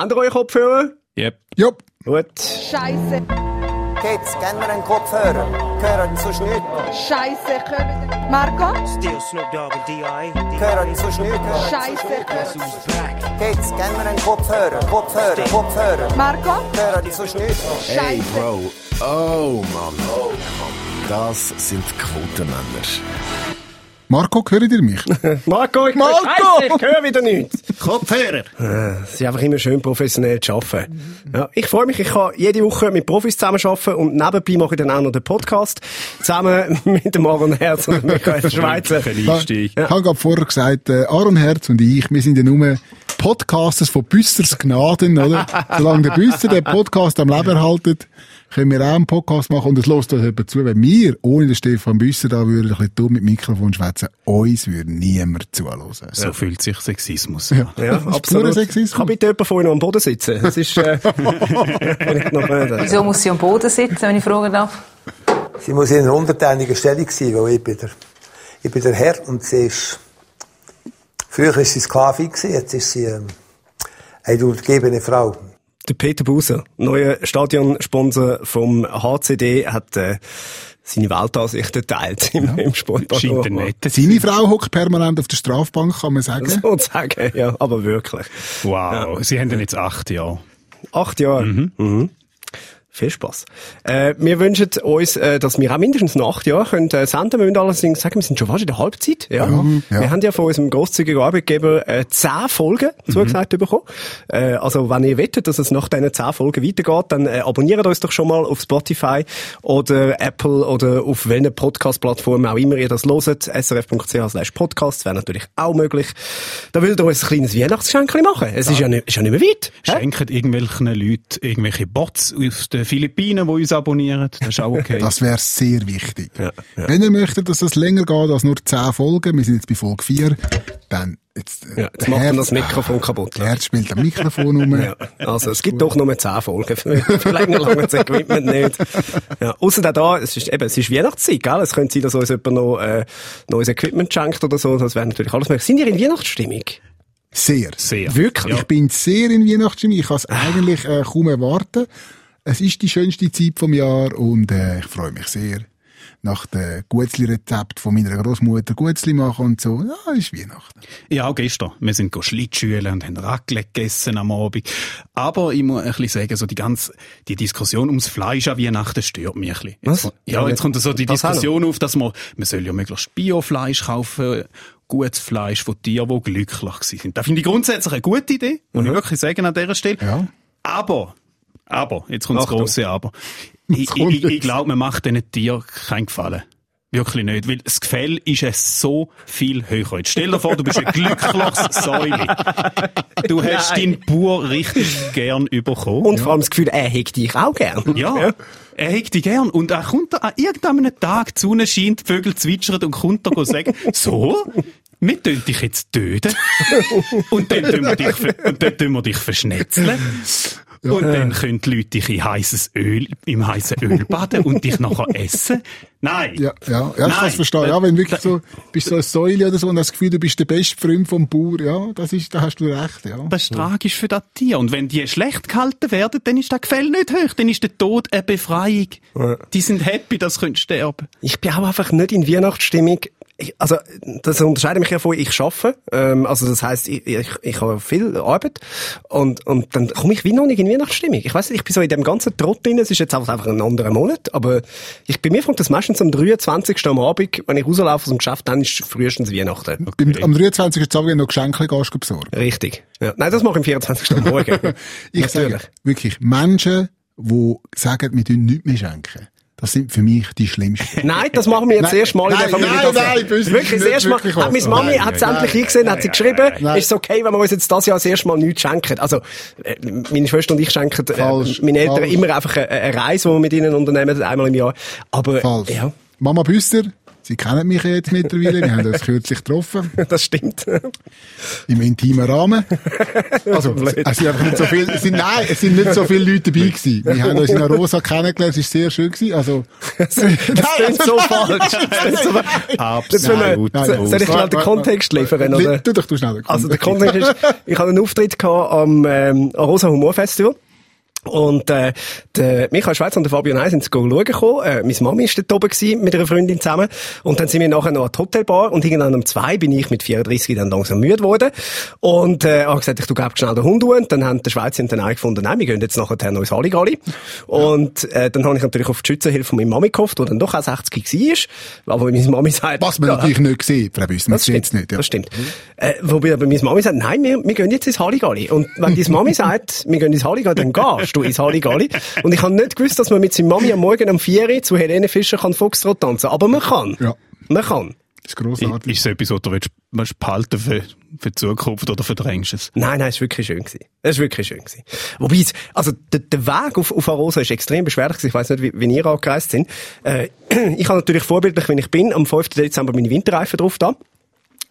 Habt ihr eure Kopfhörer? Yep. Jupp. Gut. Scheiße, Kids, geben wir einen Kopfhörer. Gehören sonst nicht. Scheiße, können. Marco? Still Snoop Dogg and D.I. Gehören sonst nicht. Scheiße, können. Kids, geben wir einen Kopfhörer. Kopfhörer, Kopfhörer. Marco? Gehören sonst nicht. Hey, Scheiße. Bro. Oh, Mann. Oh, Mann. Das sind Quotenmänner. Marco, hört ihr mich? Marco, ich Marco! Scheiße, ich höre wieder nichts. Kopfhörer. Es ist einfach immer schön professionell zu arbeiten. Ja, ich freue mich, ich kann jede Woche mit Profis zusammenarbeiten und nebenbei mache ich dann auch noch den Podcast. Zusammen mit dem Aaron Herz und Michael Schweizer. Ich habe gerade vorher gesagt, äh, Aaron Herz und ich, wir sind ja nur Podcasters von Büssers Gnaden, oder? Solange der Büsser den Podcast am Leben erhaltet, können wir auch einen Podcast machen und es lässt uns jemand zu. Wenn wir ohne den Stefan Büsser da würden, ein bisschen dumm mit dem Mikrofon schwätzen, uns würde niemand zuhören. So fühlt sich Sexismus Ja, Ja, ist absolut. Sexismus. Kann bitte jemand von euch noch am Boden sitzen? Das ist, äh, noch. Wieso muss sie am Boden sitzen, wenn ich fragen darf? Sie muss in einer untertänigen Stellung sein, weil ich bin der, ich bin der Herr und sie ist, früher war sie Sklavin, jetzt ist sie, ähm, eine untergebene Frau. Der Peter Buser, neuer Stadionsponsor vom HCD, hat äh, seine Weltansicht geteilt im, im Sportpark. Scheint Seine Frau hockt permanent auf der Strafbank, kann man sagen. Sozusagen, ja, aber wirklich. Wow, Sie haben dann jetzt acht Jahre. Acht Jahre. Mhm. Viel Spaß. Äh, wir wünschen uns, äh, dass wir auch mindestens noch acht Jahre können, äh, senden. Wir müssen allerdings sagen, wir sind schon fast in der Halbzeit. Ja. ja. Wir haben ja von unserem grosszügigen Arbeitgeber äh, zehn Folgen zugesagt bekommen. Äh, also wenn ihr wettet, dass es nach diesen zehn Folgen weitergeht, dann äh, abonniert uns doch schon mal auf Spotify oder Apple oder auf welcher Podcast-Plattform auch immer ihr das loset. srf.ch slash podcast wäre natürlich auch möglich. Da würdet ihr uns ein kleines Weihnachtsgeschenk machen. Es ist, ja nicht, ist ja nicht mehr weit. hä? Schenken irgendwelchen Leuten irgendwelche Bots aus den Philippinen, die uns abonnieren. Das ist auch okay. Das wäre sehr wichtig. Wenn ihr möchtet, dass es länger geht als nur 10 Folgen, wir sind jetzt bei Folge 4, dann jetzt, äh, Ja, jetzt macht man das Mikrofon kaputt. Der Herz spielt am Mikrofon rum. Ja, also es gibt doch nur zehn Folgen. Für länger lange das Equipment nicht. Ja, auch da, es ist eben, es ist Weihnachtszeit, gell? Es könnte sein, dass uns jemand noch, äh, neues Equipment schenkt oder so. Das wäre natürlich alles möglich. Sind ihr in Weihnachtsstimmung? Sehr. Sehr. Wirklich? Ich bin sehr in Weihnachtsstimmung. Ich kann es eigentlich äh, kaum erwarten. Es ist die schönste Zeit vom Jahr und äh, ich freue mich sehr. Nach dem Gutzli-Rezept von meiner Großmutter Gutzli machen und so. Ja, ist Weihnachten. Ja, auch gestern. Wir sind Schlittschulen und haben Raclette gegessen am Abend. Aber ich muss ein bisschen sagen, so die ganze, die Diskussion ums Fleisch an Weihnachten stört mich ein bisschen. Jetzt, Was? Ja, jetzt kommt so die Das? Diskussion auf, dass man, man soll ja möglichst Biofleisch kaufen, gutes Fleisch von Tieren, die glücklich sind. Das finde ich grundsätzlich eine gute Idee, muss ich wirklich sagen an dieser Stelle. Ja. Aber, aber, jetzt kommt das Achtung. große Aber. Ich, ich, ich glaube, man macht diesen Tieren keinen Gefallen. Wirklich nicht, weil das Gefäll ist es so viel höher. Jetzt stell dir vor, du bist ein glückliches Säule. Du hast deinen Bauer richtig gern bekommen. Und vor allem das Gefühl, er hegt dich auch gern. ja, er hegt dich gern. Und er kommt da an irgendeinem Tag, die Sonne scheint, die Vögel zwitschern und kommt da sagen, so, wir tun dich jetzt töten. und dann tun wir dich, und dann tun wir dich verschnetzeln. Und dann können die Leute dich in heißes Öl, im heißen Öl baden und dich nachher essen. Nein. Ja, ja, ja ich kann es verstehen. Ja, wenn wirklich so, bist so eine Säule oder so und hast das Gefühl, du bist der beste Freund vom Bauer, ja, das ist, da hast du recht, ja. Das ist tragisch für das Tier. Und wenn die schlecht gehalten werden, dann ist das Gefäll nicht hoch. Dann ist der Tod eine Befreiung. Die sind happy, dass sie sterben Ich bin auch einfach nicht in Weihnachtsstimmung. Ich, also, das unterscheidet mich ja von, ich arbeite. Ähm, also, das heisst, ich, ich, ich habe viel Arbeit. Und, und dann komme ich wie noch nicht in Weihnachtsstimmung. Ich weiss nicht, ich bin so in dem ganzen Trott drin. Es ist jetzt einfach ein anderer Monat. Aber ich, bei mir fängt das meistens am 23. am Abend, wenn ich rauslaufe aus dem Geschäft, dann ist frühestens Weihnachten. Beim, am 23. Abend noch Geschenke gehst besorgen. Richtig. Ja. Nein, das mache ich am 24. am Morgen. Ich sage wirklich, Menschen, die sagen, wir tun nichts mehr schenken, das sind für mich die schlimmsten. Nein, das machen wir jetzt Nein, erste Mal in der nein, Familie. nein, das- nein, böse, wirklich, das erste Mal. wirklich Hat was. meine Mami Nein, hat es nein, endlich nein, eingesehen, hat sie geschrieben, nein. ist es okay, wenn wir uns jetzt das Jahr das erste Mal nichts schenken. Also, äh, meine Schwester und ich schenken äh, Falsch, meinen Eltern falsch. immer einfach eine, eine Reise, die wir mit ihnen unternehmen, einmal im Jahr. Aber, Falsch. ja. Mama Büster, Sie kennen mich ja jetzt mittlerweile. Wir haben uns kürzlich getroffen. Das stimmt. Im intimen Rahmen. Also, es sind einfach nicht so viel, es sind, nein, es sind nicht so viele Leute dabei gewesen. Wir haben uns in der Rosa kennengelernt, es war sehr schön gewesen. Also, Das klingt so falsch. Das klingt so falsch. Absolut. soll ich schnell den Kontext liefern? Oder? Tu doch du schnell. Also der Kontext ist, ich hatte einen Auftritt gehabt am ähm, Rosa Humor Festival. Und äh, der Michael Schweizer und der Fabian Hein sind schauen gekommen. Äh, meine Mami war dort oben gewesen, mit einer Freundin zusammen. Und dann sind wir nachher noch an die Hotelbar. Und irgendwann um zwei bin ich mit 34 dann langsam müde geworden. Und äh, habe gesagt, ich tu glaub schnell den Hund. Und dann haben der Schweizer und dann auch gefunden, nein, wir gehen jetzt nachher noch ins Halligalli. Und äh, dann habe ich natürlich auf die Schützenhilfe von meiner Mami gehofft, die dann doch auch 60 war. Aber meine Mami sagt... Was man natürlich nicht sieht, Frau Büssen, das das stimmt, nicht. Ja. das stimmt. Äh, wobei aber meine Mami sagt, nein, wir, wir gehen jetzt ins Halligalli. Und wenn deine Mami sagt, wir gehen ins Halligalli, dann gehst du ins Halligalli. Und ich habe nicht gewusst, dass man mit seiner Mami am Morgen um 4 Uhr zu Helene Fischer kann Foxtrot tanzen Aber man kann. Ja. Man kann. Das ist grossartig. Ist es etwas, was du willst, willst behalten für, für die Zukunft oder verdrängst es? Nein, nein, es war wirklich schön. Gewesen. Es war wirklich schön. Gewesen. Wobei, es, also, der, der Weg auf, auf Arosa ist extrem beschwerlich gewesen. Ich weiss nicht, wie, wie ihr angereist sind. Äh, ich habe natürlich vorbildlich, wenn ich bin, am 5. Dezember meine Winterreifen drauf da.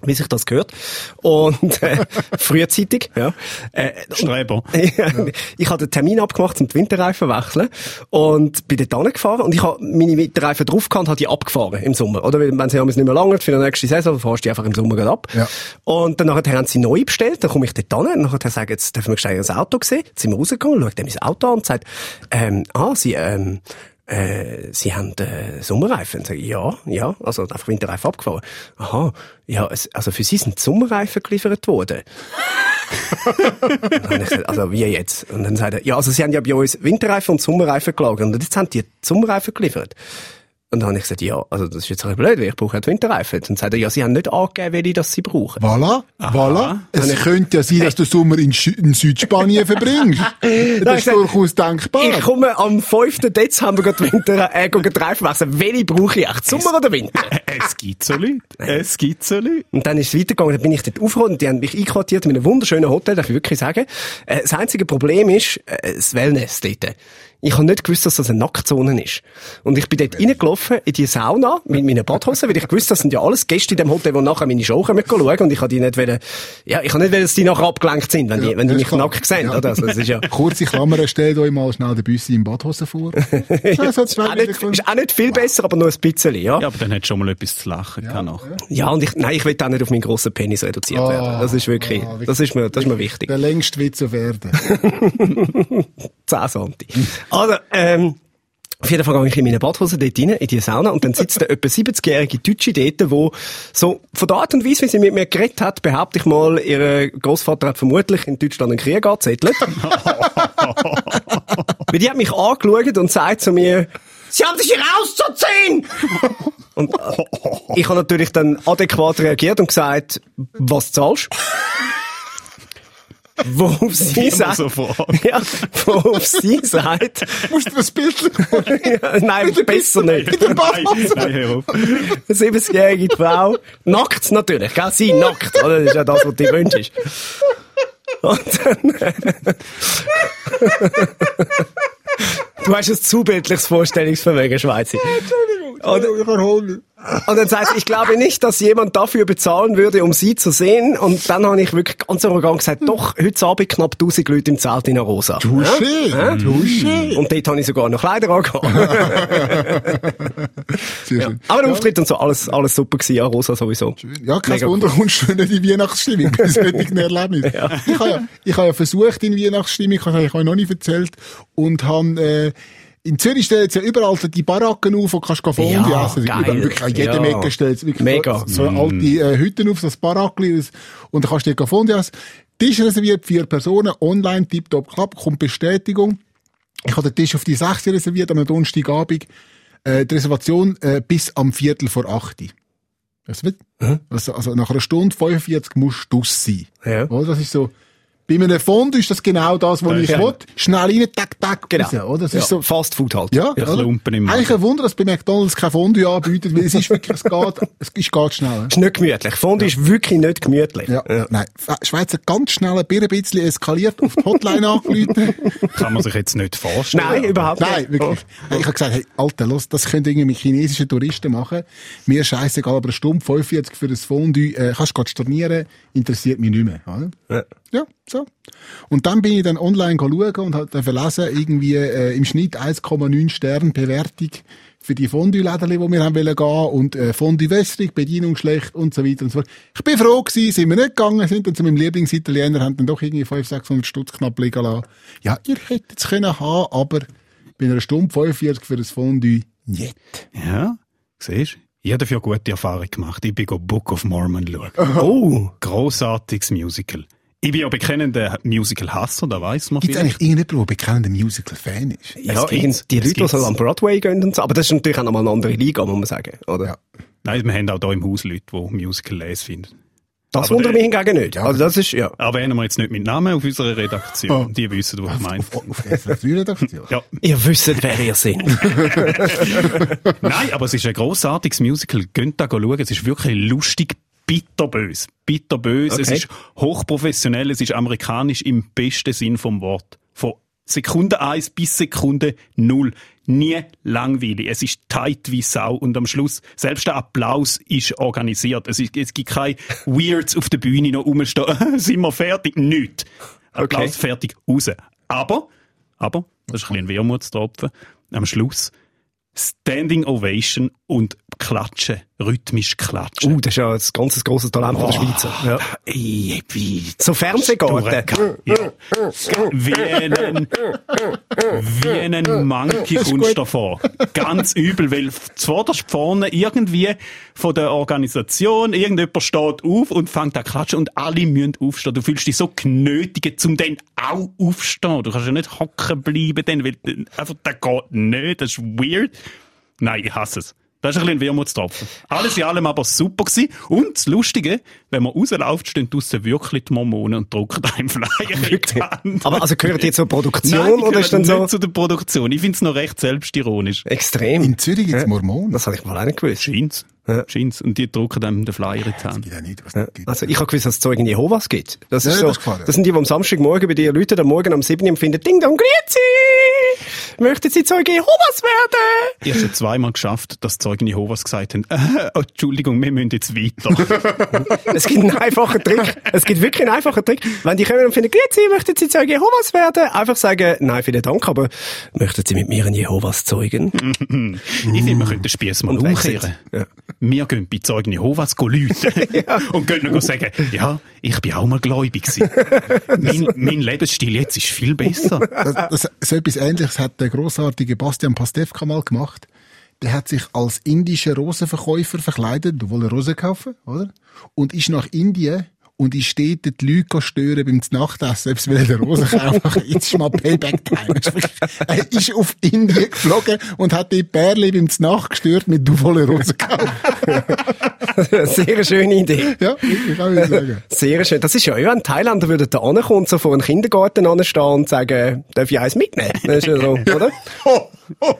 Wie sich das gehört. Und, äh, frühzeitig, ja. Äh, Streber. ich habe den Termin abgemacht, um die Winterreifen zu wechseln. Und bin dort hingefahren. Und ich habe meine Winterreifen drauf gehabt und habe die abgefahren im Sommer. Oder? Wenn sie haben es nicht mehr lange für die nächste Saison, dann fahrst du die einfach im Sommer gerade ab. Ja. Und dann nachher haben sie neu bestellt, dann komme ich dort hin, und nachher sagen, jetzt dürfen wir schnell das Auto sehen. Jetzt sind wir rausgegangen, schaut dann mein Auto an und sagt, ähm, ah, sie, ähm, äh, Sie haben äh, Sommerreifen? Sag ich, ja, ja, also einfach Winterreifen abgefahren. Aha, ja, also für Sie sind Sommerreifen geliefert worden. Gesagt, also wie jetzt? Und dann sagt er, ja, also Sie haben ja bei uns Winterreifen und Sommerreifen gelagert und jetzt haben die Sommerreifen geliefert. Und dann habe ich gesagt, ja, also das ist jetzt ein bisschen blöd, weil ich brauche ja die Winterreifen. Dann sagt er, ja, Sie haben nicht angegeben, welche das Sie brauchen. Voilà, voilà. Es könnte ja sein, dass du Sommer in, in Südspanien verbringst. Das ist gesagt, durchaus denkbar. Ich komme am 5. Dezember gerade Winter, äh, die Reifen wechseln. Welche brauche ich echt? Sommer oder Winter? Es gibt so Leute. Es gibt so Leute. Und dann ist es weitergegangen, dann bin ich dort aufgeholt und die haben mich einquartiert in einem wunderschönen Hotel, darf ich wirklich sagen. Äh, das einzige Problem ist, äh, das Wellness dort. Ich habe nicht gewusst, dass das eine Nacktzone ist. Und ich bin dort reingelaufen in die Sauna mit meinen Badhosen, weil ich gewusst, das sind ja alles Gäste in dem Hotel, die nachher meine Show kommen schauen. Und ich habe die nicht wollen, ja, ich habe nicht wollen, dass die nachher abgelenkt sind, wenn die, wenn die mich ist klar. nackt sehen, Ja. oder? Also, das ist ja, Kurze Klammer, stellt euch mal schnell den Büssi im Badhose vor. Ja, so zwei auch nicht, ist auch nicht viel besser, aber nur ein bisschen, ja. Ja, aber dann hat schon mal etwas zu lachen ja, nachher. Ja, und ich, nein, ich will auch nicht auf meinen grossen Penis reduziert Ah, werden. Das ist wirklich, ah, wirklich. das ist mir, das ist mir wichtig. Der längste Witz auf Erden. 10 Santi. Also, ähm, auf jeden Fall gehe ich in meine Badhose dort rein, in die Sauna, und dann sitzt eine etwa 70-jährige Deutsche dort, wo so, von der Art und Weise, wie sie mit mir geredet hat, behaupte ich mal, ihr Großvater hat vermutlich in Deutschland einen Krieg angezettelt. Weil die hat mich angeschaut und sagt zu mir, Sie haben sich hier rauszuziehen! Und äh, ich habe natürlich dann adäquat reagiert und gesagt, was zahlst Worauf sie Immer sagt, so vor. ja, worauf sie sagt, Musst du das Bild ja, nein, besser nicht. Nein, nein, hör auf. Eine 70-jährige Frau, nackt natürlich, gell? Sie nackt, oder? Das ist ja das, was du dir wünschst. Und dann, du hast ein zu bildliches Vorstellungsvermögen, Schweizer. Ich erhole mich. Und dann sagt sie, ich glaube nicht, dass jemand dafür bezahlen würde, um sie zu sehen. Und dann habe ich wirklich ganz arrogant gesagt, doch, heute Abend knapp 1000 Leute im Zelt in der Rosa. Touché, touché. Und dort habe ich sogar noch Kleider angehabt. Sehr schön. Aber der Auftritt und so, alles, alles super gewesen, ja, Rosa sowieso. Ja, kein Mega Wunder, kommst du nicht in die Weihnachtsstimmung bei solchen Erlebnissen. Ich habe ja, ich habe ja versucht in Weihnachtsstimmung, ich habe ich euch noch nicht erzählt, und habe, äh, in Zürich stellen jetzt ja überall die Baracken auf, wo kannst du Fondue Ja, essen. geil. Wirklich an jedem Ja. Ecke stellt wirklich Mega. so, so alte äh, Hütten auf, so ein Barackli, das- und dann kannst du dir Fondue essen. Tisch reserviert, vier Personen, online, tipptopp, klapp, kommt Bestätigung. Ich habe den Tisch auf die 6 reserviert, am Donnerstagabend. Äh, die Reservation äh, bis am Viertel vor 8. Das wird, also, also nach einer Stunde 45 musst du sein. Ja. Oder? Das ist so, Bei einem Fondue ist das genau das, was Ja, ich ja. will. Schnell rein, tack, tack, Genau. raus, oder? Das ja. ist so, Fast Food halt. ja, Ja, oder? Klumpen im. Eigentlich ein Wunder, dass bei McDonalds kein Fondue anbietet, weil es ist wirklich, es geht, es ist geht schnell. Ist nicht gemütlich. Fondue ist wirklich nicht gemütlich. Ja, nein. Schweizer ganz schnell ein bisschen eskaliert, auf die Hotline angerufen. Kann man sich jetzt nicht vorstellen. Nein, überhaupt Nein, nicht. wirklich. Ich habe gesagt, hey, Alter, los, das können irgendwie mit chinesischen Touristen machen. Mir scheißegal, aber eine Stunde 45 für ein Fondue, äh, kannst du stornieren, interessiert mich nicht mehr. Oder? Ja. So. Und dann bin ich dann online schauen und habe dann verlesen, irgendwie äh, im Schnitt 1,9 Sterne Bewertung für die Fondue-Läden, die wir haben wollen gehen und äh, Fondue wässrig, Bedienung schlecht und so weiter und so fort. Ich bin froh gewesen, sind wir nicht gegangen, sind dann zu meinem Lieblingsitaliener, haben dann doch irgendwie 500, 600 Stutz knapp liegen lassen. Ja, ihr hättet es können haben, aber bei einer Stunde 45 für ein Fondue, nicht. Ja, siehst du? Ich habe dafür gute Erfahrung gemacht. Ich bin Book of Mormon schauen. Oh. Grossartiges Musical. Ich bin ja bekennender Musical-Hasser, da weiss man Gibt es eigentlich irgendjemanden, der bekennender Musical-Fan ist? Ja, die Leute, die so am Broadway gehen und so. Aber das ist natürlich auch nochmal eine andere Liga, muss man sagen, oder? Ja. Nein, wir haben auch hier im Haus Leute, die Musical lesen finden. Das Aber wundert der- mich hingegen nicht. Also das ist, ja. Erwähnen wir jetzt nicht mit Namen auf unserer Redaktion. Oh. Die wissen, was ich meine. Auf, auf 3 Redaktion. Ja. Ihr wisst, wer ihr seid. Nein, aber es ist ein grossartiges Musical. Geht da schauen. Es ist wirklich lustig, bitterbös. Bitterbös. Es Okay. ist hochprofessionell. Es ist amerikanisch im besten Sinn vom Wort. Von Sekunde 1 bis Sekunde 0. Nie langweilig. Es ist tight wie Sau. Und am Schluss, selbst der Applaus ist organisiert. Es, ist, es gibt keine Weirds auf der Bühne noch rumstehen. Sind wir fertig? Nicht. Applaus Okay. fertig, raus. Aber, aber, das ist ein bisschen ein Wermutstropfen. Am Schluss Standing Ovation und Klatschen, rhythmisch klatschen. Uh, das ist ja ein ganz grosses Talent von der Schweizer. Ja. Ey, wie So Fernsehgarten. ja. Wie einen, wie einen Monkey kommst du davor. Ganz übel, weil zuvorderst vorne irgendwie von der Organisation, irgendjemand steht auf und fängt an klatschen und alle müssen aufstehen. Du fühlst dich so genötigt, zum dann auch aufstehen. Du kannst ja nicht hocken bleiben, dann, weil einfach, das geht nicht, das ist weird. Nein, ich hasse es. Das ist ein bisschen ein Wermutstropfen. Alles in allem aber super gewesen. Und das Lustige, wenn man rausläuft, stehen draussen wirklich die Mormonen und drucken einem Flyer in die Hand. Aber also gehört ihr zur Produktion Nein, die oder ist dann gehören so nicht zu der Produktion. Ich finde es noch recht selbstironisch. extrem? In Zürich gibt es Mormonen. Das habe ich mal auch nicht gewusst. Scheint's. Ja. Scheint's. Und die drucken einem den Flyer in die Hand. Auch nicht, was es gibt. Also ich habe gewusst, dass es Zeugen Jehovas gibt. Das ist Ja, so, das ja. das sind die, die am Samstagmorgen bei dir Leute am Morgen am 7. Uhr und finden, Ding Dong, Grüezi! Möchten Sie Zeuge Jehovas werden? Ich habe schon zweimal geschafft, dass Zeugen Jehovas gesagt haben, äh, Entschuldigung, wir müssen jetzt weiter. Es gibt einen einfachen Trick. Es gibt wirklich einen einfachen Trick. Wenn die kommen und finden, Grüezi, möchten Sie Zeuge Jehovas werden? Einfach sagen, nein, vielen Dank, aber möchten Sie mit mir ein Jehovas zeugen? ich finde, wir könnten den Spieß mal umkehren. Ja. Wir gehen bei Zeugen Jehovas go läuten und gehen noch sagen, ja, ich bin auch mal gläubig gewesen. mein, mein Lebensstil jetzt ist viel besser. Das, das, so etwas Ähnliches hat der großartige Bastian Pastewka mal gemacht. Der hat sich als indischer Rosenverkäufer verkleidet, du wolltest Rosen kaufen, oder? Und ist nach Indien und ist dort die Leute stören beim Nachtessen, selbst will er Rosen kaufen. Jetzt ist mal Payback Time. Das ist wirklich- Er ist auf Indien geflogen und hat die Bärli beim Nacht gestört mit du wolltest Rosen kaufen. Sehr schöne Idee. Ja, ich kann ich sagen. Sehr schön. Das ist ja, ein Thailänder würde da ankommen so vor einem Kindergarten anstehen und sagen, darf ich eins mitnehmen? Das ist ja so, oder?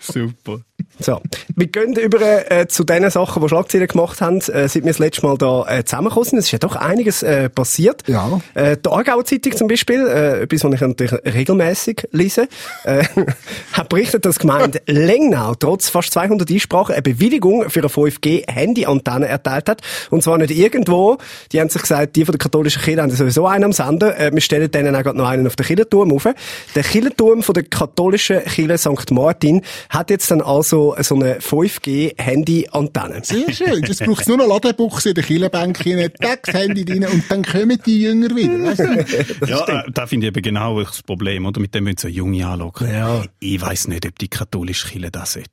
Super. So. Wir gehen über äh, zu den Sachen, die Schlagzeilen gemacht haben, äh, seit wir das letzte Mal da äh, zusammengekommen sind. Es ist ja doch einiges äh, passiert. Ja. Äh, die Aargauer Zeitung zum Beispiel, äh, etwas, was ich natürlich regelmäßig lese, äh, hat berichtet, dass die Gemeinde Lengnau trotz fast 200 Einsprachen eine Bewilligung für eine 5G-Handy-Antenne erteilt hat. Und zwar nicht irgendwo. Die haben sich gesagt, die von der katholischen Kirche haben sowieso einen am Sender. Äh, wir stellen denen auch gerade noch einen auf den Kirchenturm auf. Der Kirchenturm von der katholischen Kirche St. Martin hat jetzt dann also so eine 5G-Handy-Antenne. Sehr schön. Jetzt braucht es nur noch Ladebuchse in der Killenbank rein, das Handy rein und dann kommen die Jünger wieder. Weißt du? ja, äh, da finde ich eben genau das Problem, oder? Mit dem müssen so Junge anlocken. Ja. Ich weiss nicht, ob die katholische Kirche das sollte.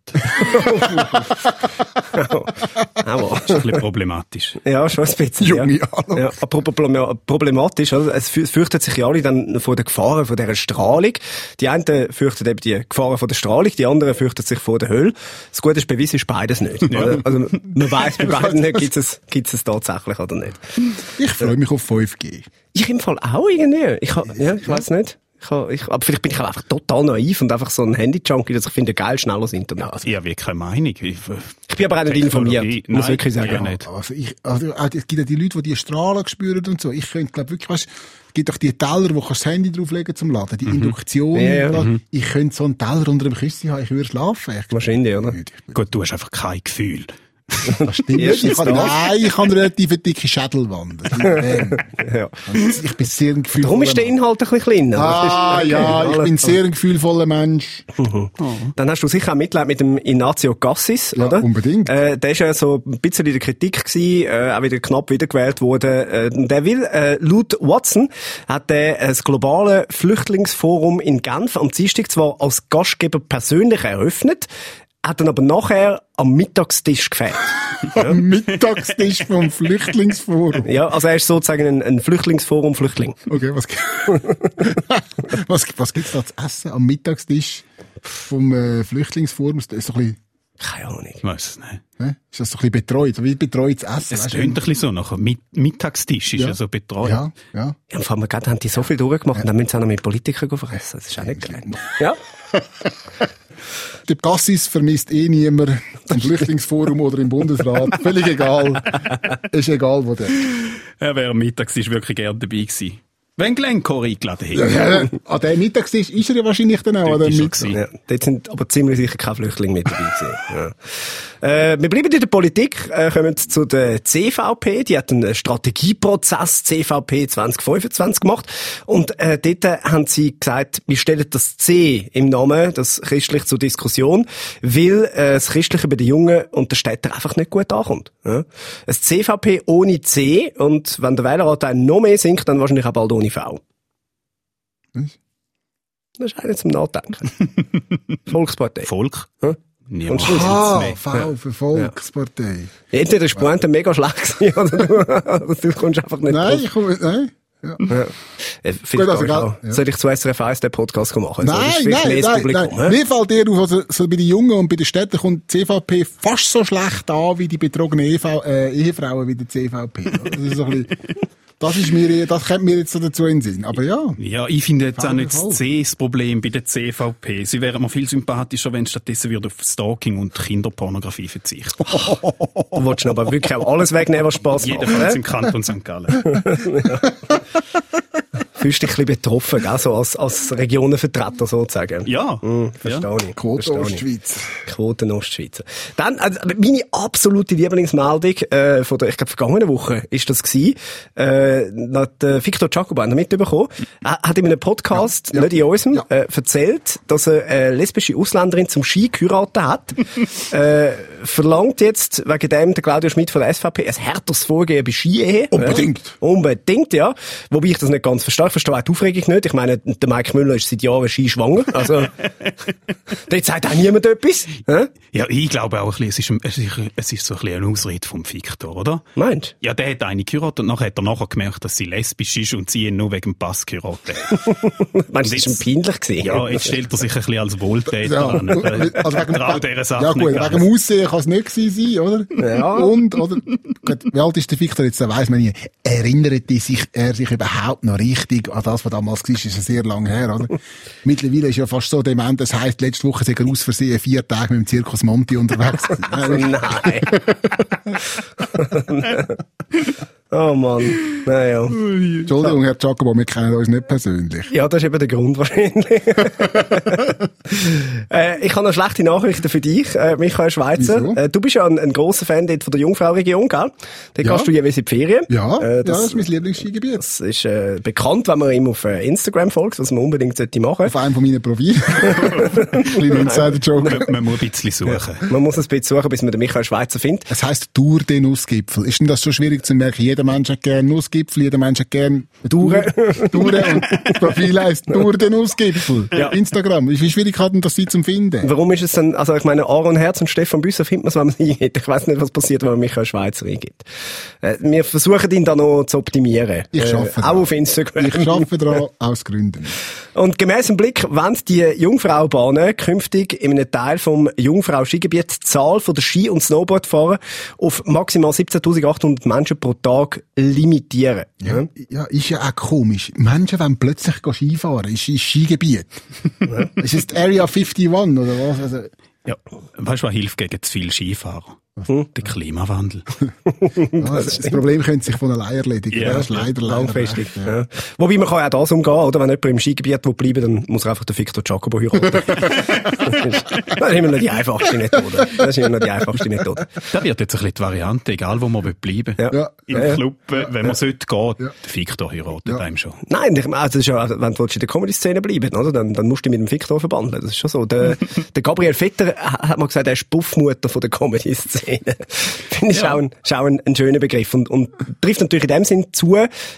Aber, Das ist ein bisschen problematisch. ja, schon ein bisschen. Junge ja. Ja, apropos Problem- problematisch, oder? Es fü- fürchten sich ja alle dann vor der Gefahren von dieser Strahlung. Die einen fürchten eben die Gefahren von der Strahlung, die anderen fürchten sich vor der Hölle. Das Gute ist, Beweis ist beides nicht. Also, man weiss bei beiden nicht, gibt es, gibt es tatsächlich oder nicht. Ich freue mich auf 5G. Ich im Fall auch irgendwie. Ich, ja, ich weiß nicht. Ich ich, aber vielleicht bin ich auch einfach total naiv und einfach so ein Handy-Junkie, dass ich finde, geil, schnell aus Internet. Also, ich habe wirklich keine Meinung. Ich, ich bin aber auch nicht informiert, Technologie- muss Nein, wirklich sagen. ja, nicht. Also ich, also, die- es gibt ja die Leute, die die Strahlen spüren und so. Ich könnte, glaube wirklich, weißt, es gibt doch die Teller, wo kannst du das Handy drauflegen zum Laden, die Induktion. Ja, ja. da. Ich könnte so einen Teller unter dem Küsschen haben, ich würde schlafen. Ich Wahrscheinlich, oder? Ich Gut, du hast einfach kein Gefühl. Das stimmt. Ich habe, das. nein, ich habe eine relativ dicke Schädelwand. Ja. Ich bin sehr ein gefühlvoller Darum ist der. Inhalt ein bisschen kleiner. Ah, ist- ja, ich bin sehr ein gefühlvoller Mensch. Dann hast du sicher auch Mitleid mit dem Ignacio Cassis, Ja, oder? unbedingt. Äh, der ist ja so ein bisschen in der Kritik gewesen, äh, auch wieder knapp wiedergewählt worden. Äh, der will, äh, laut Watson, hat der das globale Flüchtlingsforum in Genf am Dienstag zwar als Gastgeber persönlich eröffnet, hat dann aber nachher am Mittagstisch gefehlt. Am Mittagstisch vom Flüchtlingsforum. Ja, also er ist sozusagen ein, ein Flüchtlingsforum Flüchtling. Okay, was, was, was gibt's da zu essen am Mittagstisch vom äh, Flüchtlingsforum? Ist das so ein bisschen, Keine Ahnung. Ich weiss es nicht. ist das so ein bisschen betreut? So wie betreutes Essen? Es tönt ein bisschen so. Nachher Mit Mittagstisch ist ja, so betreut. Ja, ja. Ja, vor allem gerade haben die so viel durchgemacht und dann müssen sie auch noch mit Politikern fressen. Das ist auch nicht geil. Ja? Der Gassis vermisst eh niemand im Flüchtlingsforum oder im Bundesrat. Völlig egal. Ist egal, wo der. Er wäre am Mittagstisch wirklich gerne dabei gewesen. Wenn Glencore eingeladen hätte. Ja, an dem Mittagstisch ist er ja wahrscheinlich dann auch. An Dort dem ist er Mittag. gewesen. Ja, dort sind aber ziemlich sicher keine Flüchtlinge mit dabei gewesen. Ja. Äh, wir bleiben in der Politik, äh, kommen zu der CVP. Die hat einen Strategieprozess CVP 2025 gemacht. Und äh, dort haben sie gesagt, wir stellen das C im Namen, das christlich zur Diskussion, weil äh, das Christliche bei den Jungen und den Städtern einfach nicht gut ankommt. Ja. Ein CVP ohne C und wenn der Wähleranteil noch mehr sinkt, dann wahrscheinlich auch bald ohne V. Was? Das ist einer zum Nachdenken. Volkspartei. Volk? Ja. Niemand Und Schluss. Mehr. V für Volkspartei. Entweder ist Pointe mega schlecht gewesen, oder du, oder du kommst einfach nicht Nein, drauf. ich komme, nein. Ja. Ja. Äh, vielleicht Gut, also, ja. Soll ich zu SRF 1 den Podcast machen? Nein, so, nein, nein, nein. hä? Mir fällt dir auf, also, so bei den Jungen und bei den Städten kommt die CVP fast so schlecht an wie die betrogenen EV, äh, Ehefrauen wie die CVP. Das ist so ein bisschen, das ist mir, das kommt mir jetzt so dazu in den Sinn. Aber ja. Ja, ich finde jetzt auch nicht das C das Problem bei der CVP. Sie wären mir viel sympathischer, wenn stattdessen würde auf Stalking und Kinderpornografie verzichten. Du willst aber wirklich auch alles wegnehmen, was Spass macht. Jedenfalls im Kanton St. Gallen. Fühlst dich ein bisschen betroffen, gell? so als, als Regionenvertreter sozusagen. Ja. Hm, ja. verstehe ich. Quote verstehe ich. Ostschweiz. Quoten Ostschweizer. Dann, also, meine absolute Lieblingsmeldung äh, von der, ich glaube, vergangenen Woche ist das gewesen. Äh, hat, äh, Victor er mitbekommen. Er hat in einem Podcast, Ja, ja. nicht in unserem, Ja. äh, erzählt, dass er eine lesbische Ausländerin zum Ski geheiratet hat. äh, verlangt jetzt wegen dem der Claudio Schmidt von der SVP ein härteres Vorgehen bei Skiehe. Unbedingt. Ja. Unbedingt, ja. Wobei ich das nicht ganz verstehe. Ich verstehe auch die Aufregung nicht. Ich meine, der Mike Müller ist seit Jahren skischwanger. Also, dort sagt auch niemand etwas. Hä? Ja, ich glaube auch ein bisschen, es ist, ein- es ist, so ein bisschen eine Ausrede vom Victor, oder? Meinst Ja, der hat eine geheiratet und nachher hat er nachher gemerkt, dass sie lesbisch ist und sie ihn nur wegen dem Pass geheiratet? Meinst du, das war ihm peinlich gewesen? Ja, jetzt stellt er sich ein bisschen als Wohltäter Ja, an. also Er wegen, dieser Sache ja gut, wegen dem Aussehen kann es nicht gewesen sein, oder? Ja. Und, oder, gut, wie alt ist der Victor jetzt? Da weiss man nicht. Erinnert er sich, er sich überhaupt noch richtig an das, was damals war? Ist ja sehr lange her, oder? Mittlerweile ist ja fast so dement, das heisst, letzte Woche sind er aus Versehen vier Tage mit dem Zirkus Monti unterwegs. Nein. oh Mann. Naja. Entschuldigung, Herr Giacomo, wir kennen uns nicht persönlich. Ja, das ist eben der Grund wahrscheinlich. äh, ich habe noch schlechte Nachrichten für dich, äh, Michael Schweizer. Wieso? Äh, du bist ja ein, ein grosser Fan dort von der Jungfrau-Region, gell? Da Ja. gehst du jeweils in die Ferien. Ja, äh, ja, das, das ist mein Lieblingsskigebiet. das ist äh, bekannt, wenn man ihm auf äh, Instagram folgt, was man unbedingt sollte machen. Auf einem von meinen Profilen. Kleiner Insider-Joke. Man, man muss ein bisschen suchen. Man muss ein bisschen suchen, bis man den Michael Schweizer findet. Es heisst Tour den Nussgipfel. Ist denn das so schwierig zu merken? Jeder Mensch hat gern Nussgipfel, jeder Mensch hat gern Touren. Touren und das Profil heisst Tour den Nussgipfel. Ja. Instagram. Wie schwierig hat denn das sie zum Finden? Warum ist es denn, also ich meine, Aaron Herz und Stefan Büsser findet man es, wenn man sie eingibt. Ich weiß nicht, was passiert, wenn man Michael Schweizer eingibt. Äh, wir versuchen ihn da noch zu optimieren. Ich Äh, schaffe Auch dran. auf Instagram. Ich arbeite daran, aus Gründen. Und gemäss dem Blick wollen die Jungfraubahnen künftig in einem Teil vom Jungfrau-Skigebiet die Zahl von der Ski- und Snowboardfahrer auf maximal 17.800 Menschen pro Tag Tage limitieren. Ja. Ja, ist ja auch komisch. Menschen wollen plötzlich gehen Skifahren. Ist, ist Skigebiet. ist es Area 51 oder was? Also, Ja. Weißt du, was hilft gegen zu viel Skifahrer? Der Klimawandel. das, das Problem könnte sich von allein erledigen. Ja, das ist leider, leider Langfristig. ja. Ja. Wobei man kann auch das umgehen, oder? Wenn jemand im Skigebiet will bleiben dann muss er einfach den Victor Jacobo heiraten. das ist immer noch die einfachste Methode. Das ist immer noch die einfachste Methode. Da wird jetzt ein bisschen die Variante, egal wo man will bleiben Ja. Ja. Im Ja, ja. Club, wenn man sollte gehen, Ja. der Victor heiratet Ja. einem schon. Nein, ich meine, also das ist ja, wenn du in der Comedy-Szene bleiben, oder? Dann, dann musst du dich mit dem Victor verbandeln. Das ist schon so. Der, der Gabriel Vetter ha- hat mal gesagt, er ist Puffmutter von der Comedy-Szene. Finde ich Ja. auch, ein, ist auch ein, ein schöner Begriff. Und, und trifft natürlich in dem Sinn zu,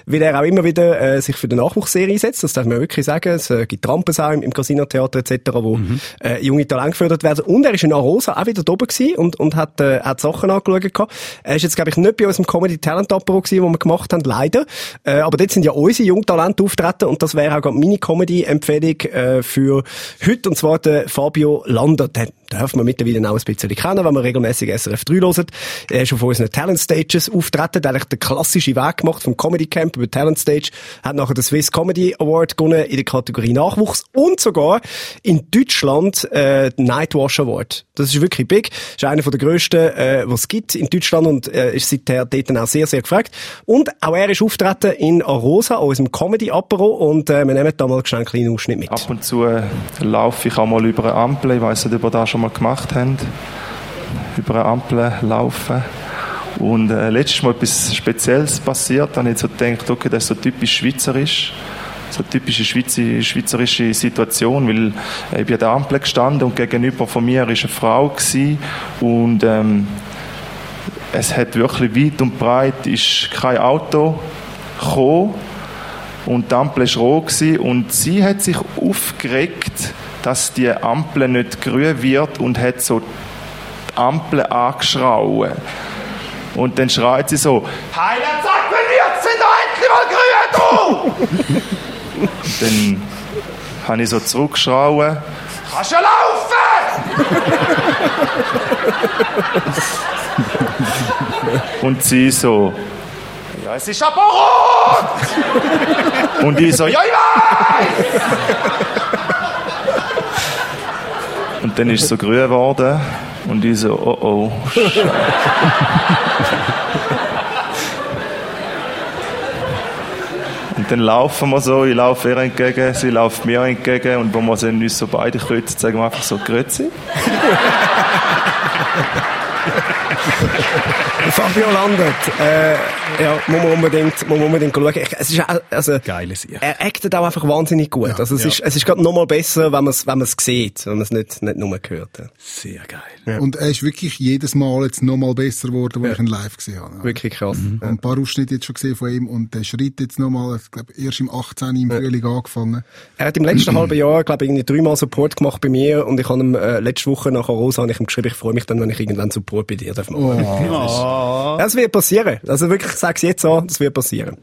weil er auch immer wieder äh, sich für die Nachwuchsserie einsetzt. Das darf man wirklich sagen. Es äh, gibt Rampensau im, im Casino-Theater etc., wo äh, junge Talente gefördert werden. Und er ist in Arosa auch wieder da oben gewesen und, und hat, äh, hat Sachen angeschaut. gehabt. Er ist jetzt, glaube ich, nicht bei unserem Comedy Talent Apero gewesen, wo wir gemacht haben, leider. Äh, aber dort sind ja unsere Jungtalente auftreten und das wäre auch gerade meine Comedy-Empfehlung äh, für heute. Und zwar der Fabio Lander. Darf man mittlerweile auch ein bisschen kennen, wenn man regelmäßig SRF 3 hört. Er ist auf unseren Talent Stages auftreten, hat eigentlich den klassischen Weg gemacht vom Comedy Camp über Talent Stage, hat nachher den Swiss Comedy Award gewonnen in der Kategorie Nachwuchs und sogar in Deutschland äh, den Nightwash Award. Das ist wirklich big. Ist einer der grössten, äh, was es gibt in Deutschland und äh, ist seither dort auch sehr, sehr gefragt. Und auch er ist auftreten in Arosa, an unserem Comedy Apero und äh, wir nehmen da mal einen kleinen Ausschnitt mit. Ab und zu äh, laufe ich auch mal über eine Ampel. Ich weiß nicht, ob ihr das schon mal gemacht habt. Über eine Ampel laufen. Und äh, letztes Mal etwas Spezielles passiert. Dann habe ich so gedacht, okay, das ist so typisch schweizerisch. So eine typische Schweizer, schweizerische Situation, weil äh, ich bin an der Ampel gestanden und gegenüber von mir war eine Frau gewesen, und ähm, es hat wirklich weit und breit ist kein Auto gekommen und die Ampel war rot gewesen und sie hat sich aufgeregt, dass die Ampel nicht grün wird und hat so die Ampel angeschrauen. Und dann schreit sie so, Heiler, sag mir, jetzt sind endlich mal grün, du! dann habe ich so zurückgeschrauen, kannst du laufen! und sie so, ja, es ist aber rot! Und ich so, ja, ich weiß! Dann ist es so grün geworden. Und ich so, oh oh. Scheiße. Und dann laufen wir so, ich laufe ihr entgegen, sie läuft mir entgegen und wo wir uns so beide kreuzen, sagen wir einfach so, Grüezi. Fabio landet. Äh, ja, muss man unbedingt, muss man unbedingt schauen. Ich, es ist auch, also, Geiles ihr. er actet auch einfach wahnsinnig gut. also es ja. ist, es ist gerade noch mal besser, wenn man es, wenn man es sieht, wenn man es nicht, nicht nur hört. Ja. Sehr geil. Und er ist wirklich jedes Mal jetzt noch mal besser geworden, wo ich ihn live gesehen habe. Wirklich krass. Habe ein paar Ausschnitte jetzt schon gesehen von ihm und der Schritt jetzt noch mal, ich glaube, erst im 18. im Frühling angefangen. Er hat im letzten halben Jahr, glaube ich, irgendwie dreimal Support gemacht bei mir und ich habe ihm äh, letzte Woche nach Rosa habe ich ihm geschrieben, ich freue mich dann, wenn ich irgendwann Support bei dir darf machen. Oh. Das wird passieren. Also wirklich, ich sage es jetzt so, das wird passieren.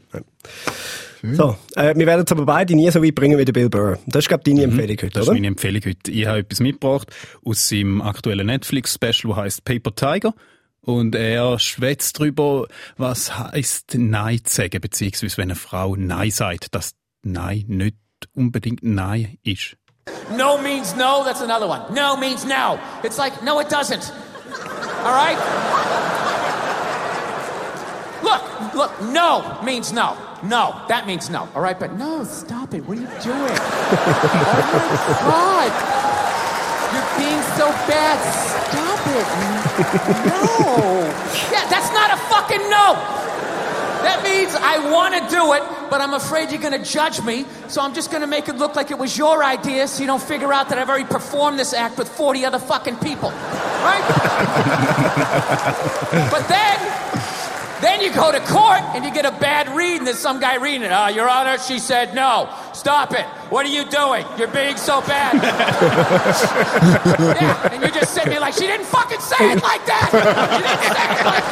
So, äh, wir werden es aber beide nie so weit bringen wie der Bill Burr. Das ist, glaube ich, deine Empfehlung heute, Das ist oder? meine Empfehlung heute. Ich habe etwas mitgebracht aus seinem aktuellen Netflix-Special, das heißt Paper Tiger. Und er schwätzt darüber, was heißt Nein zu sagen, beziehungsweise wenn eine Frau Nein sagt, dass Nein nicht unbedingt Nein ist. No means no, that's another one. No means no. It's like, no, it doesn't. All right? Look, no means no. No, that means no. All right, but no, stop it. What are you doing? oh my God. You're being so bad. Stop it. No. Yeah, that's not a fucking no. That means I want to do it, but I'm afraid you're going to judge me, so I'm just going to make it look like it was your idea so you don't figure out that I've already performed this act with 40 other fucking people. Right? but then, then you go to court and you get a bad read, and there's some guy reading it. Uh, Your Honor, she said no. Stop it. What are you doing? You're being so bad. yeah, and you're just sitting there like, she didn't fucking say it like that. She didn't say it like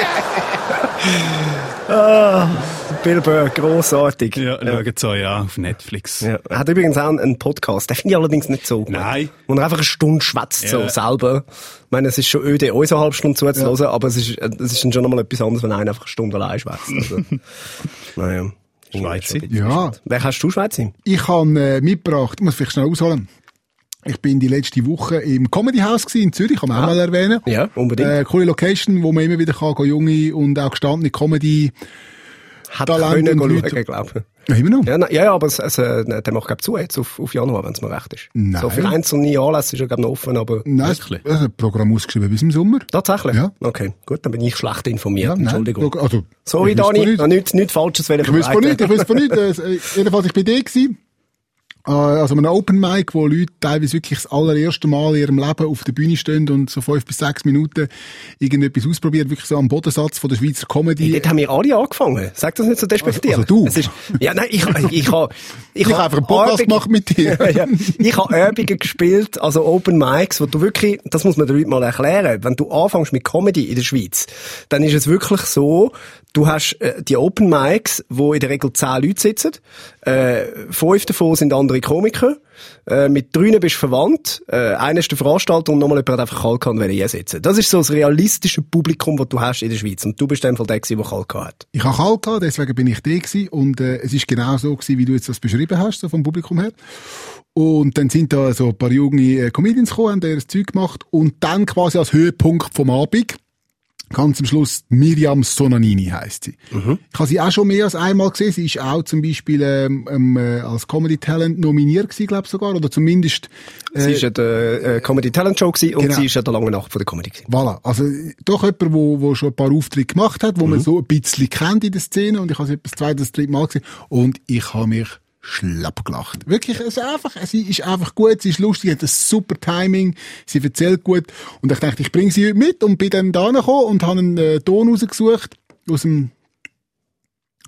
that. Bill Burr, grossartig. Ja, schaut es euch an auf Netflix. Ja. Er hat übrigens auch einen Podcast, den finde ich allerdings nicht so gut. Nein. Wo er einfach eine Stunde schwätzt, so Ja. selber. Ich meine, es ist schon öde, uns eine halbe Stunde zuzuhören, aber es ist, es ist dann schon nochmal etwas anderes, wenn einer einfach eine Stunde allein schwätzt. Also, naja. Schweizer. Ja. Wer hast du Schweizer? Ich habe äh, mitgebracht, muss vielleicht schnell ausholen. Ich bin die letzte Woche im Comedy House gewesen, in Zürich, kann man auch mal erwähnen. Ja, unbedingt. Äh, coole Location, wo man immer wieder kann, junge und auch gestandene Comedy Hat können schauen, glaube ich. Ja, immer noch. Ja, na, ja, ja, aber es, äh, der macht, glaube ich, zu jetzt auf, auf Januar, wenn es mir recht ist. Nein. So für einzelne Anlässe ist er, glaube ich, noch offen, aber... Nein, es Wirklich? es ist ein Programm ausgeschrieben bis im Sommer. Tatsächlich? Ja. Okay, gut, dann bin ich schlecht informiert, Ja, nein, Entschuldigung. schau, Also, Sorry, ich wüsste Dani, nicht. nichts, nichts Falsches wollen Ich weiß von nicht, ich weiß von nicht. Äh, jedenfalls, ich bin da gewesen. Äh, Also ein Open Mic, wo Leute teilweise wirklich das allererste Mal in ihrem Leben auf der Bühne stehen und so fünf bis sechs Minuten irgendetwas ausprobieren, wirklich so am Bodensatz von der Schweizer Comedy. Dort haben wir alle angefangen. Sag das nicht so despektierlich. Also- also du? Ist, ja, nein, ich, ich, ich habe... Ich habe einfach einen Podcast gemacht mit dir. ja, ich habe Übungen gespielt, also Open Mics, wo du wirklich, das muss man den Leuten mal erklären, wenn du anfängst mit Comedy in der Schweiz, dann ist es wirklich so, du hast äh, die Open Mics, wo in der Regel zehn Leute sitzen, äh, fünf davon sind andere Komiker, äh, mit drei bist du verwandt, äh, einer ist der Veranstalter und nochmal jemand hat einfach hier sitzen. Das ist so das realistische Publikum, das du hast in der Schweiz. Und du bist in dem der der gehabt hat. Ich habe kalt gehabt, deswegen bin ich da gewesen. Und äh, es ist genau so gewesen, wie du jetzt das beschrieben hast, so vom Publikum her. Und dann sind da so ein paar junge äh, Comedians gekommen, haben da ihr Zeug gemacht. Und dann quasi als Höhepunkt vom Abend, ganz am Schluss, Miriam Sonanini heisst sie. Ich habe sie auch schon mehr als einmal gesehen. Sie ist auch zum Beispiel ähm, ähm, äh, als Comedy Talent nominiert gewesen, glaube sogar. Oder zumindest... Sie ist ja der äh, Comedy Talent Show gewesen und Genau. sie ist ja der lange Nacht von der Comedy gewesen. Voilà. Also, doch jemand, wo, wo schon ein paar Auftritte gemacht hat, wo man so ein bisschen kennt in der Szene. Und ich habe sie etwas zweites, drittes Mal gesehen. Und ich habe mich schlapp gelacht. Wirklich, es ist einfach, sie ist einfach gut, sie ist lustig, hat ein super Timing, sie erzählt gut. Und ich dachte, ich bringe sie heute mit und bin dann da gekommen und habe einen äh, Ton rausgesucht aus dem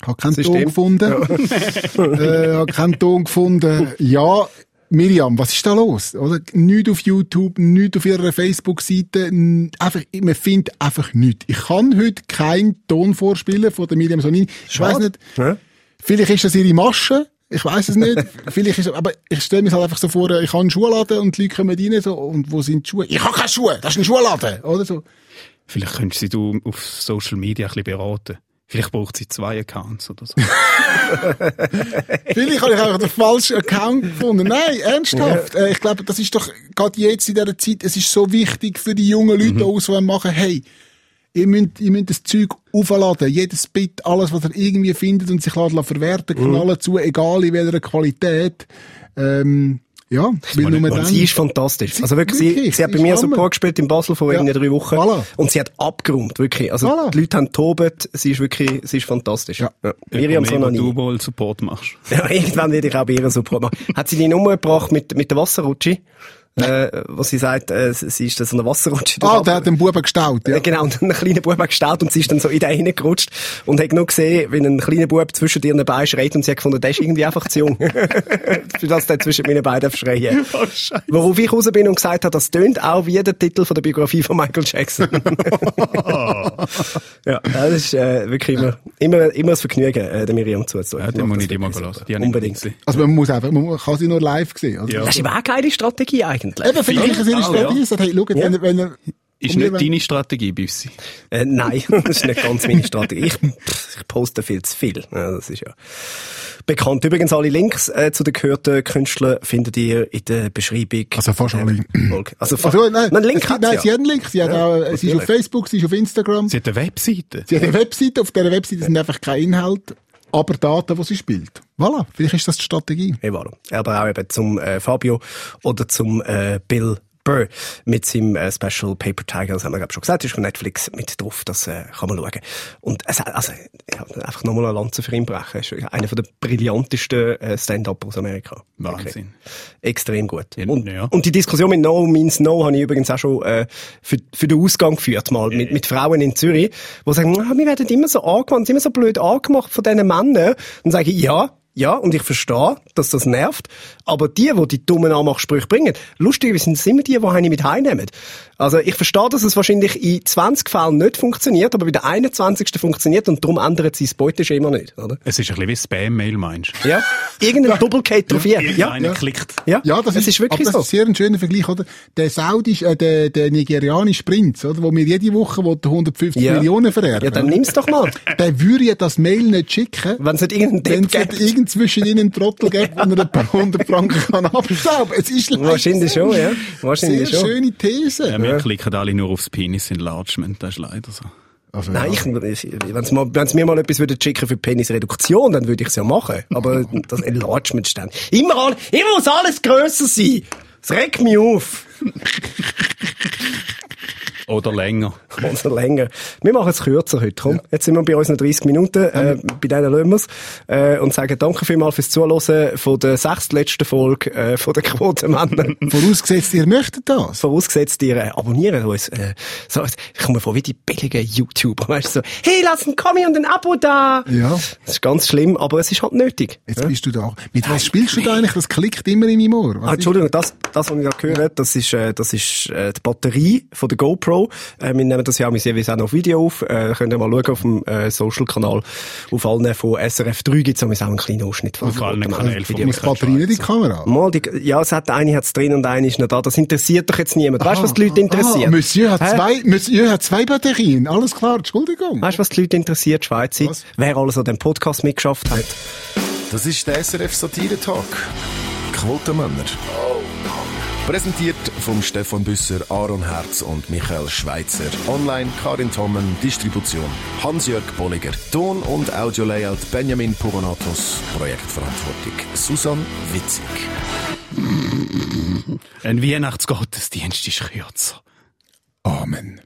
ich habe keinen Ton System. gefunden. äh, habe keinen Ton gefunden. Ja, Miriam, was ist da los? Oder? Nicht auf YouTube, nicht auf ihrer Facebook-Seite, einfach, man findet einfach nichts. Ich kann heute keinen Ton vorspielen von der Miriam Sonini. Ich weiß nicht, Ja? vielleicht ist das ihre Masche. Ich weiß es nicht. Vielleicht ist, aber ich stelle mir halt einfach so vor, ich habe einen Schuhladen und die Leute kommen rein, so, und wo sind die Schuhe? Ich habe keine Schuhe, das ist ein Schuhladen, oder so. Vielleicht könntest sie du auf Social Media ein bisschen beraten. Vielleicht braucht sie zwei Accounts oder so. Vielleicht habe ich einfach den falschen Account gefunden. Nein, ernsthaft. Äh, ich glaube, das ist doch gerade jetzt in dieser Zeit, es ist so wichtig für die jungen Leute, die Auswahl machen, hey, ihr müsst, ihr müsst das Zeug aufladen. Jedes Bit, alles, was ihr irgendwie findet und sich lassen verwerten, knallen zu, egal in welcher Qualität. Ähm, ja, weil nur dann... sie ist fantastisch. Also wirklich, sie, Wirklich, sie hat sie bei mir Support gespielt in Basel vor Ja. irgendwie drei Wochen. Voilà. Und sie hat abgeräumt, wirklich. Also Voilà. die Leute haben tobet, sie ist wirklich, sie ist fantastisch. Ja. Miriam Mehr, wo du Sonani. wohl Support machst. Ja, irgendwann werde ich auch bei ihr Support machen. Hat sie die Nummer gebracht mit, mit der Wasserrutsche? Äh, wo sie sagt, äh, sie ist da so eine Wasserrutsche. Ah, der hat den Buben gestaut, ja. Ja. Genau, und ein kleiner Bub hat gestaut und sie ist dann so in den hineingerutscht und hat nur gesehen, wie ein kleiner Bub zwischen ihren Beinen schreit und sie hat gefunden, der ist irgendwie einfach zu jung. Für das der zwischen meinen Beinen schreien. Worauf ich raus bin und gesagt habe, das tönt auch wie der Titel von der Biografie von Michael Jackson. ja, das ist äh, wirklich immer, immer, immer das Vergnügen, äh, der Miriam zuzuschauen. Ja, den muss ich habe ich Unbedingt. Also man muss einfach, man kann sie nur live sehen. Also, Ja. Das ist aber auch eine geile Strategie eigentlich. Eben, vielleicht ist es ihre Strategie. ja. Sagt, hey, schaut, wenn er, wenn er, Ist nicht deine Strategie, Büssi. Äh, nein, das ist nicht ganz meine Strategie. Ich, ich poste viel zu viel. Ja, das ist ja bekannt. Übrigens, alle Links äh, zu den gehörten Künstlern findet ihr in der Beschreibung. Also fast alle. Folge. Also, Also, nein, Nein, Link hat's nein, ja. sie hat einen Link. Sie, hat auch, äh, sie ist auf. Facebook, sie ist auf Instagram. Sie hat eine Webseite. Sie hat eine Webseite. Auf dieser Webseite sind einfach kein Inhalt, aber Daten, die sie spielt. Voilà. Vielleicht ist das die Strategie. Hey, warum? Aber auch eben zum äh, Fabio oder zum äh, Bill Burr mit seinem äh, Special Paper Tiger, das haben wir glaub ich schon gesagt, ist von Netflix mit drauf, das äh, kann man schauen. Und es also, ja, einfach nochmal eine Lanze für ihn brechen, ist einer von der brillantesten äh, Stand-Up aus Amerika. Wahnsinn. Wirklich. Extrem gut. Ja, Und, ja. und die Diskussion mit No Means No habe ich übrigens auch schon äh, für, für den Ausgang geführt, mal mit, mit Frauen in Zürich, die sagen, ah, wir werden immer so angemacht, immer so blöd angemacht von diesen Männern. Dann sage ich, ja, Ja, und ich verstehe, dass das nervt. Aber die, die die dummen Anmachsprüche bringen, lustigerweise sind es immer die, die eine mit heimnehmen. Also ich verstehe, dass es wahrscheinlich in 20 Fällen nicht funktioniert, aber bei der 21. funktioniert und darum ändert sie das Beuteschema nicht, oder? Es ist ein bisschen wie Spam-Mail, meinst du? Ja. Irgendein Doppelkate drauf hier. Ja. Irgendeiner klickt. Ja. Ja, das ist, ist wirklich aber das so. ist sehr ein schöner Vergleich, oder? Der saudisch, äh, der, der nigerianische Prinz, oder? Wo mir jede Woche will 150 Ja. Millionen vererben. Ja, dann nimm's doch mal. Der würde ja das Mail nicht schicken, Wenn es nicht irgendeinen wenn irgend zwischen ihnen einen Trottel gibt, wo er ein paar hundert Franken kann abstauben. Es ist leider Wahrscheinlich so. schon, ja. Wahrscheinlich Sehr schon. schöne These. Ja, wir klicken alle nur aufs Penis-Enlargement, das ist leider so. Also, Nein, ja. ich, wenn's mal, wenn's mir mal etwas würde schicken für Penisreduktion, dann würde ich es ja machen. Aber das Enlargement stand. Immer, all, immer muss alles grösser sein. Das regt mich auf. Oder länger. Also länger. Wir machen es kürzer heute. Komm, jetzt sind wir bei unseren 30 Minuten. Äh, bei denen lassen wir's. Äh, und sagen danke vielmals fürs Zuhören von der sechstletzten Folge äh, von der Quotenmänner. Vorausgesetzt, ihr möchtet das. Vorausgesetzt, ihr äh, abonnieren uns. Äh, so, ich komme vor wie die billigen YouTuber. Weißt du, so, hey, lass ein Kommi und ein Abo da. Ja. Das ist ganz schlimm, aber es ist halt nötig. Jetzt bist du da. Mit was spielst du da eigentlich? Das klickt immer in meinem Ohr. Was Ah, Entschuldigung, das, das, was ich da höre, das ist, äh, das ist äh, die Batterie von der GoPro. Äh, wir nehmen das ja jeweils auch noch auf Video auf. Äh, könnt ihr mal schauen auf dem äh, Social-Kanal. Auf allen von SRF 3 gibt es auch einen kleinen Ausschnitt von Auf allen Kanälen. Muss die Batterie nicht in die Kamera? Mal, die, ja, es hat eine hat's drin und eine ist noch da. Das interessiert doch jetzt niemand. Weißt du, was die Leute interessiert? Ah, Monsieur hat Hä? zwei, Monsieur hat zwei Batterien. Alles klar, Entschuldigung. Weißt du, was die Leute interessiert, Schweizer? Was? Wer alles an dem Podcast mitgeschafft hat? Das ist der SRF Satire-Talk. Quotenmänner. Präsentiert vom Stefan Büsser, Aaron Herz und Michael Schweitzer. Online Karin Tommen, Distribution Hans-Jörg Bolliger. Ton- und Audio-Layout Benjamin Pogonatos. Projektverantwortung Susan Witzig. Ein Weihnachtsgottesdienst ist kürzer. Amen.